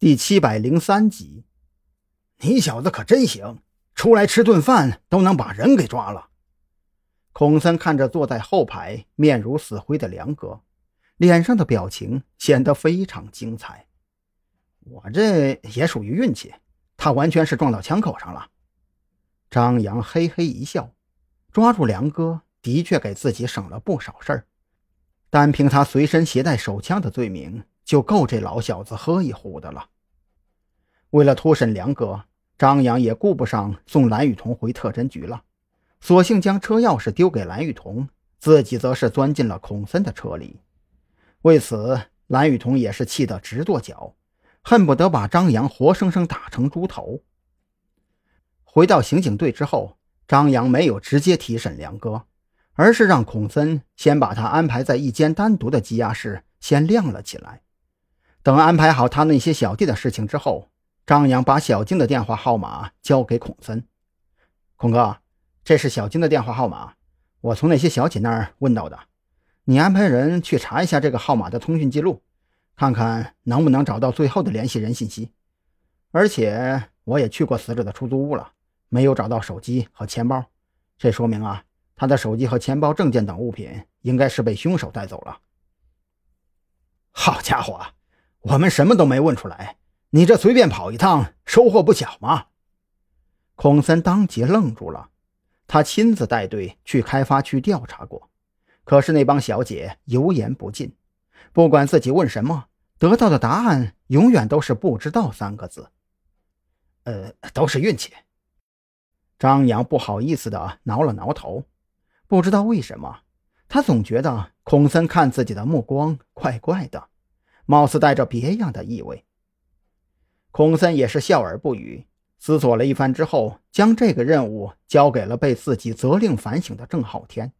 第七百零三集，你小子可真行，出来吃顿饭都能把人给抓了。孔森看着坐在后排、面如死灰的梁哥，脸上的表情显得非常精彩。我这也属于运气，他完全是撞到枪口上了。张扬嘿嘿一笑，抓住梁哥的确给自己省了不少事儿，单凭他随身携带手枪的罪名。就够这老小子喝一壶的了。为了突审梁哥，张扬也顾不上送蓝雨桐回特侦局了，索性将车钥匙丢给蓝雨桐，自己则是钻进了孔森的车里。为此，蓝雨桐也是气得直跺脚，恨不得把张扬活生生打成猪头。回到刑警队之后，张扬没有直接提审梁哥，而是让孔森先把他安排在一间单独的羁押室，先晾了起来。等安排好他那些小弟的事情之后，张扬把小静的电话号码交给孔森。孔哥，这是小静的电话号码，我从那些小姐那儿问到的。你安排人去查一下这个号码的通讯记录，看看能不能找到最后的联系人信息。而且我也去过死者的出租屋了，没有找到手机和钱包，这说明啊，他的手机和钱包、证件等物品应该是被凶手带走了。好家伙！我们什么都没问出来，你这随便跑一趟，收获不小吗？孔森当即愣住了。他亲自带队去开发区调查过，可是那帮小姐油盐不进，不管自己问什么，得到的答案永远都是“不知道”三个字。呃，都是运气。张扬不好意思的挠了挠头，不知道为什么，他总觉得孔森看自己的目光怪怪的。貌似带着别样的意味。孔森也是笑而不语，思索了一番之后，将这个任务交给了被自己责令反省的郑浩天。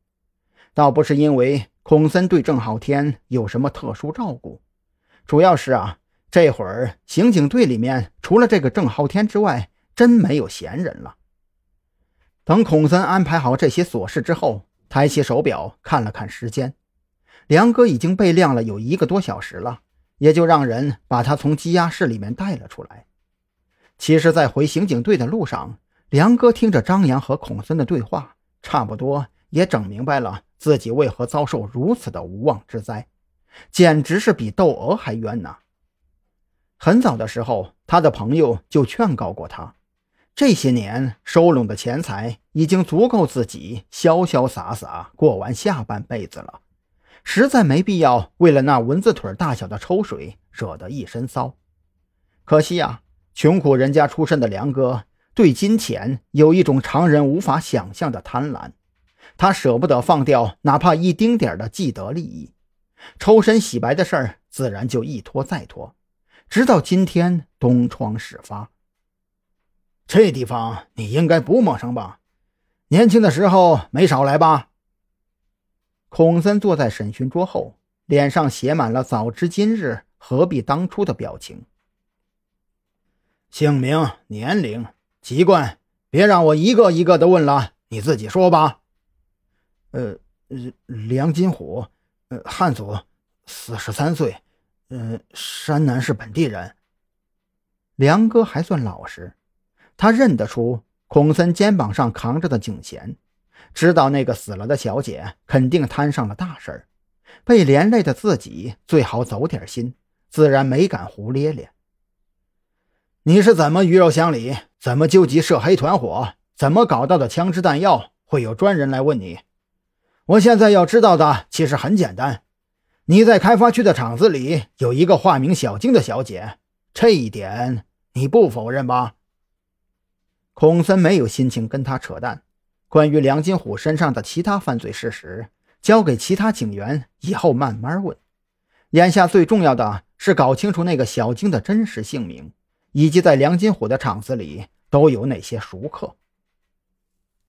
倒不是因为孔森对郑浩天有什么特殊照顾，主要是啊，这会儿刑警队里面除了这个郑浩天之外，真没有闲人了。等孔森安排好这些琐事之后，抬起手表看了看时间，梁哥已经被晾了有一个多小时了。也就让人把他从羁押室里面带了出来。其实，在回刑警队的路上，梁哥听着张扬和孔森的对话，差不多也整明白了自己为何遭受如此的无妄之灾，简直是比窦娥还冤呐！很早的时候，他的朋友就劝告过他，这些年收拢的钱财已经足够自己潇潇洒洒过完下半辈子了。实在没必要为了那蚊子腿大小的抽水惹得一身骚。可惜呀，穷苦人家出身的梁哥对金钱有一种常人无法想象的贪婪，他舍不得放掉哪怕一丁点的既得利益，抽身洗白的事儿自然就一拖再拖，直到今天东窗事发。这地方你应该不陌生吧？年轻的时候没少来吧？孔森坐在审讯桌后，脸上写满了“早知今日，何必当初”的表情。姓名、年龄、籍贯，别让我一个一个的问了，你自己说吧。呃，梁金虎，呃，汉族，四十三岁，呃，山南市本地人。梁哥还算老实，他认得出孔森肩膀上扛着的警衔。知道那个死了的小姐肯定摊上了大事儿，被连累的自己最好走点心，自然没敢胡咧咧。你是怎么鱼肉乡里？怎么纠集涉黑团伙？怎么搞到的枪支弹药？会有专人来问你。我现在要知道的其实很简单：你在开发区的厂子里有一个化名小晶的小姐，这一点你不否认吧？孔森没有心情跟他扯淡。关于梁金虎身上的其他犯罪事实，交给其他警员以后慢慢问。眼下最重要的是搞清楚那个小晶的真实姓名，以及在梁金虎的场子里都有哪些熟客。